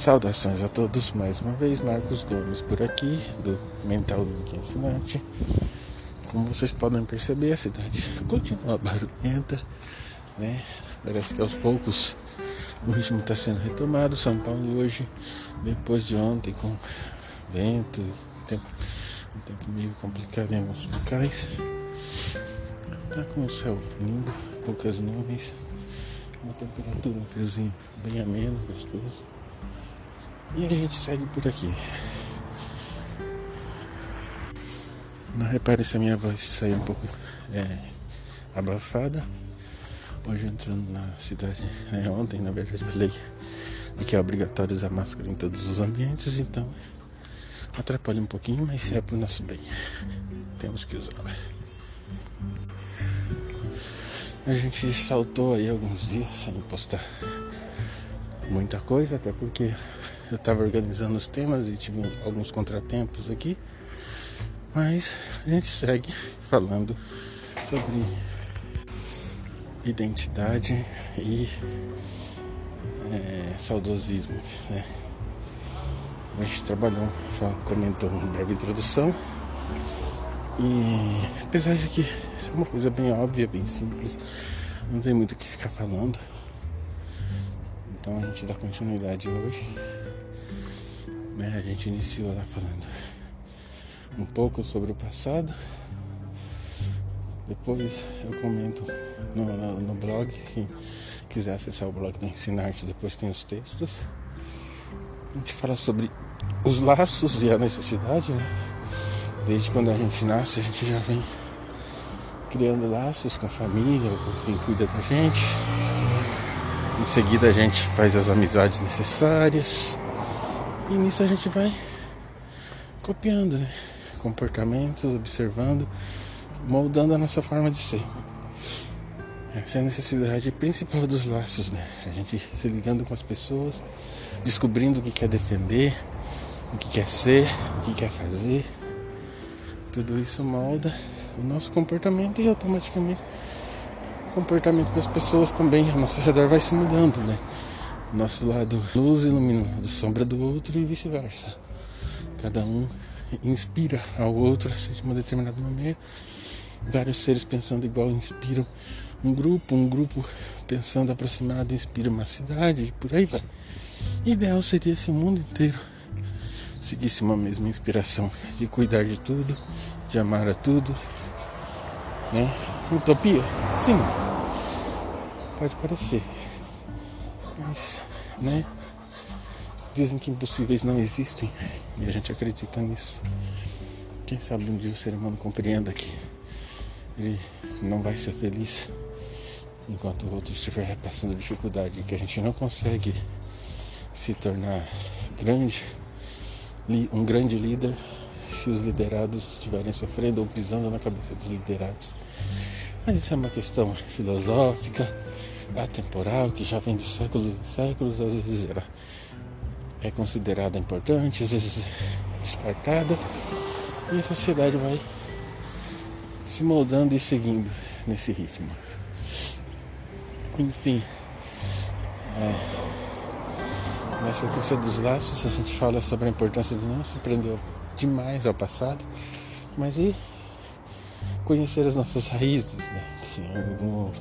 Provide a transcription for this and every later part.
Saudações a todos, mais uma vez, Marcos Gomes por aqui, do Mental Link Ensinante. Como vocês podem perceber, a cidade continua barulhenta, né? Parece que aos poucos o ritmo está sendo retomado. São Paulo hoje, depois de ontem, com vento, tempo, um tempo meio complicado em alguns locais. Tá com o céu lindo, poucas nuvens, uma temperatura, um friozinho bem ameno, gostoso. E a gente segue por aqui. Não repare se a minha voz saiu um pouco é, abafada. Hoje entrando na cidade, é, ontem na verdade falei que é obrigatório usar máscara em todos os ambientes, então atrapalha um pouquinho, mas é pro nosso bem. Temos que usá-la. A gente saltou aí alguns dias sem postar muita coisa, até porque eu estava organizando os temas e tive alguns contratempos aqui. Mas a gente segue falando sobre identidade e é, saudosismo. Né? A gente trabalhou, comentou uma breve introdução. E apesar de que isso é uma coisa bem óbvia, bem simples, não tem muito o que ficar falando. Então a gente dá continuidade hoje. Né? A gente iniciou lá falando um pouco sobre o passado. Depois eu comento no, no, no blog. Quem quiser acessar o blog da Ensinarte, depois tem os textos. A gente fala sobre os laços e a necessidade, né? Desde quando a gente nasce, a gente já vem criando laços com a família, com quem cuida da gente. Em seguida a gente faz as amizades necessárias. E nisso a gente vai copiando, né? Comportamentos, observando, moldando a nossa forma de ser. Essa é a necessidade principal dos laços, né? A gente se ligando com as pessoas, descobrindo o que quer defender, o que quer ser, o que quer fazer. Tudo isso molda o nosso comportamento e automaticamente o comportamento das pessoas também ao nosso redor vai se mudando, né? Nosso lado luz ilumina a sombra do outro e vice-versa. Cada um inspira ao outro a ser de uma determinada maneira. Vários seres pensando igual inspiram um grupo, um grupo pensando aproximado inspira uma cidade e por aí vai. Ideal seria se o mundo inteiro seguisse uma mesma inspiração de cuidar de tudo, de amar a tudo. Né? Utopia? Sim. Pode parecer. Mas, né? Dizem que impossíveis não existem e a gente acredita nisso. Quem sabe um dia o ser humano compreenda que ele não vai ser feliz enquanto o outro estiver passando dificuldade, que a gente não consegue se tornar grande, um grande líder se os liderados estiverem sofrendo ou pisando na cabeça dos liderados. Mas isso é uma questão filosófica atemporal, que já vem de séculos e séculos, às vezes é considerada importante, às vezes é descartada, e a sociedade vai se moldando e seguindo nesse ritmo. Enfim, é, na sequência dos laços a gente fala sobre a importância de não se prender demais ao passado, mas e conhecer as nossas raízes, né?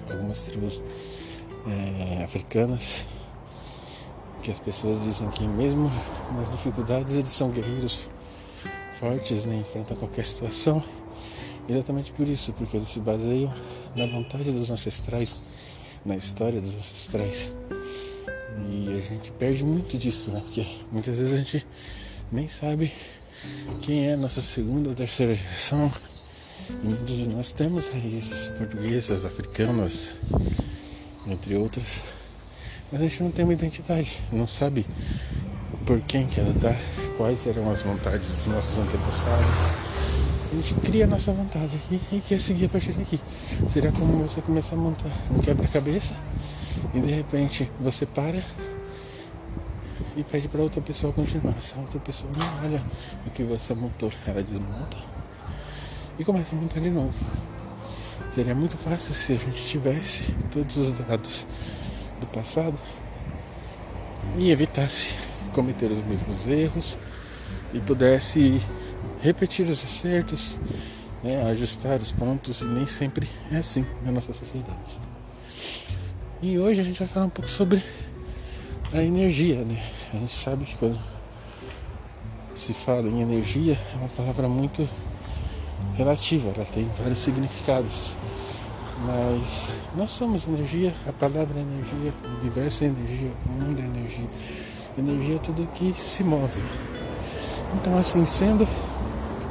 algumas tribos é, africanas que as pessoas dizem que mesmo nas dificuldades eles são guerreiros fortes, né, enfrentam qualquer situação. Exatamente por isso, porque eles se baseiam na vontade dos ancestrais, na história dos ancestrais. E a gente perde muito disso, né? Porque muitas vezes a gente nem sabe quem é a nossa segunda ou terceira geração. E muitos de nós temos raízes portuguesas, africanas, entre outras. Mas a gente não tem uma identidade, não sabe por quem que ela tá, quais eram as vontades dos nossos antepassados. A gente cria a nossa vontade aqui e quer seguir a partir daqui. Seria como você começar a montar um quebra-cabeça e de repente você para e pede para outra pessoa continuar. Essa outra pessoa não olha o que você montou, ela desmonta e começa a montar de novo. Seria muito fácil se a gente tivesse todos os dados do passado e evitasse cometer os mesmos erros e pudesse repetir os acertos, né, ajustar os pontos, e nem sempre é assim na nossa sociedade. E hoje a gente vai falar um pouco sobre a energia, né? A gente sabe que quando se fala em energia é uma palavra muito relativa, ela tem vários significados. Mas nós somos energia, a palavra é energia, o universo é energia, o mundo é energia. Energia é tudo que se move. Então assim sendo,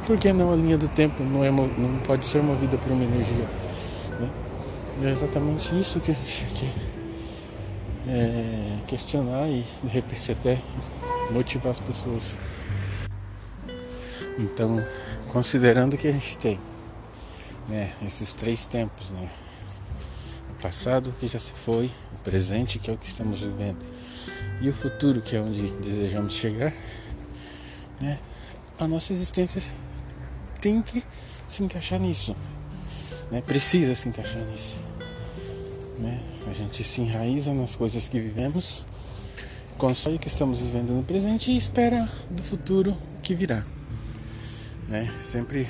por que não a linha do tempo não, é, não pode ser movida por uma energia? Né? E é exatamente isso que a gente quer é, questionar e de repente até motivar as pessoas. Então, considerando que a gente tem né, esses três tempos, né? O passado que já se foi, o presente que é o que estamos vivendo e o futuro que é onde desejamos chegar, né? A nossa existência tem que se encaixar nisso, né? Precisa se encaixar nisso, né? A gente se enraiza nas coisas que vivemos, constrói o que estamos vivendo no presente e espera do futuro que virá, né? Sempre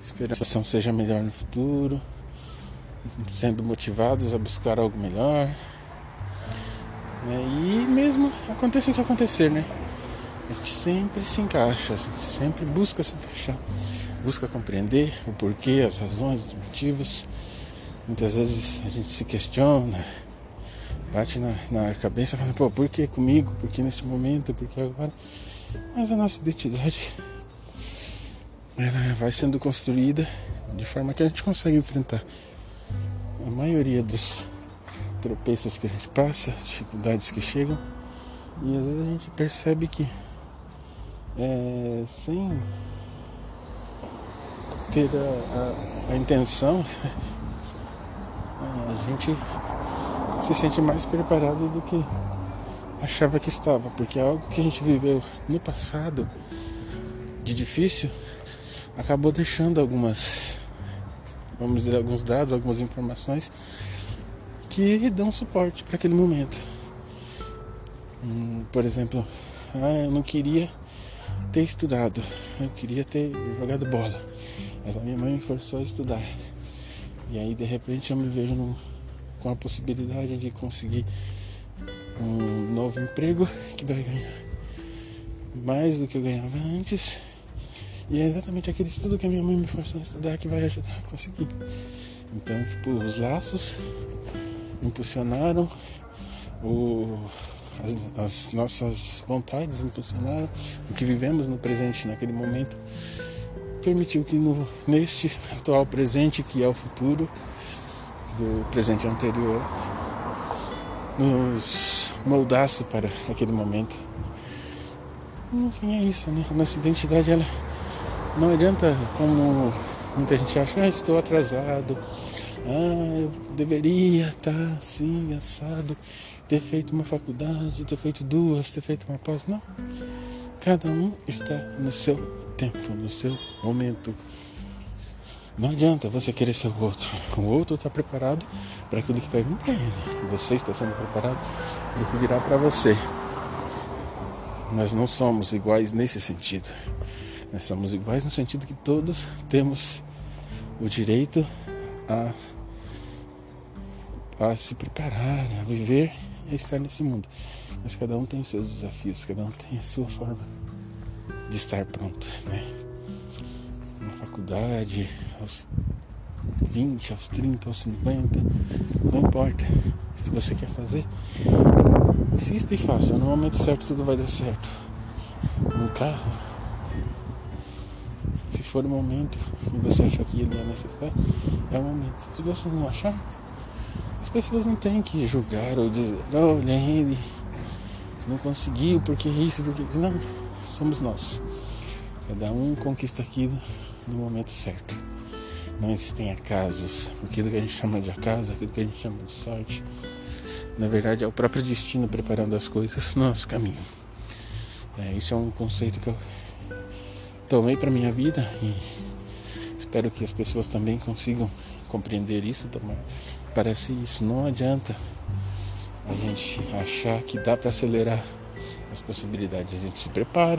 Espero que a situação seja melhor no futuro, sendo motivados a buscar algo melhor. Né? E mesmo aconteça o que acontecer, né? A gente sempre se encaixa, sempre busca se encaixar, busca compreender o porquê, as razões, os motivos. Muitas vezes a gente se questiona, bate na, na cabeça falando, pô, por que comigo? Por que nesse momento? Por que agora? Mas a nossa identidade ela vai sendo construída de forma que a gente consegue enfrentar a maioria dos tropeços que a gente passa, as dificuldades que chegam, e às vezes a gente percebe que é, sem ter a, a, a intenção, a gente se sente mais preparado do que achava que estava, porque é algo que a gente viveu no passado de difícil acabou deixando algumas, vamos dizer, alguns dados, algumas informações que dão suporte para aquele momento. Hum, por exemplo, ah, eu não queria ter estudado, eu queria ter jogado bola, mas a minha mãe me forçou a estudar. E aí de repente eu me vejo com a possibilidade de conseguir um novo emprego que vai ganhar mais do que eu ganhava antes e é exatamente aquele estudo que a minha mãe me forçou a estudar que vai ajudar a conseguir. Então, tipo, os laços impulsionaram, o, as, as nossas vontades impulsionaram, o que vivemos no presente naquele momento permitiu que no, neste atual presente, que é o futuro do presente anterior, nos moldasse para aquele momento. Enfim, é isso, né? Nossa identidade ela não adianta como muita gente acha, ah, estou atrasado, ah, eu deveria estar assim, assado, ter feito uma faculdade, ter feito duas, ter feito uma pós. Não. Cada um está no seu tempo, no seu momento. Não adianta você querer ser o outro. O outro está preparado para aquilo que vai vir para ele. Você está sendo preparado para o que virá para você. Nós não somos iguais nesse sentido. Nós somos iguais no sentido que todos temos o direito a, a se preparar, a viver e a estar nesse mundo. Mas cada um tem os seus desafios, cada um tem a sua forma de estar pronto, né? Na faculdade, aos 20, aos 30, aos 50, não importa. Se você quer fazer, insista e faça. No momento certo tudo vai dar certo. No carro, for o momento que você acha que ele é necessário, é o momento. Se você não achar, as pessoas não têm que julgar ou dizer, olha, ele não conseguiu, porque isso, porque. Não, somos nós. Cada um conquista aquilo no momento certo. Não existem acasos. Aquilo que a gente chama de acaso, aquilo que a gente chama de sorte. Na verdade, é o próprio destino preparando as coisas no nosso caminho. É, isso é um conceito que eu tomei para minha vida e espero que as pessoas também consigam compreender isso. Tomar. Parece isso, não adianta a gente achar que dá para acelerar as possibilidades a gente se prepara.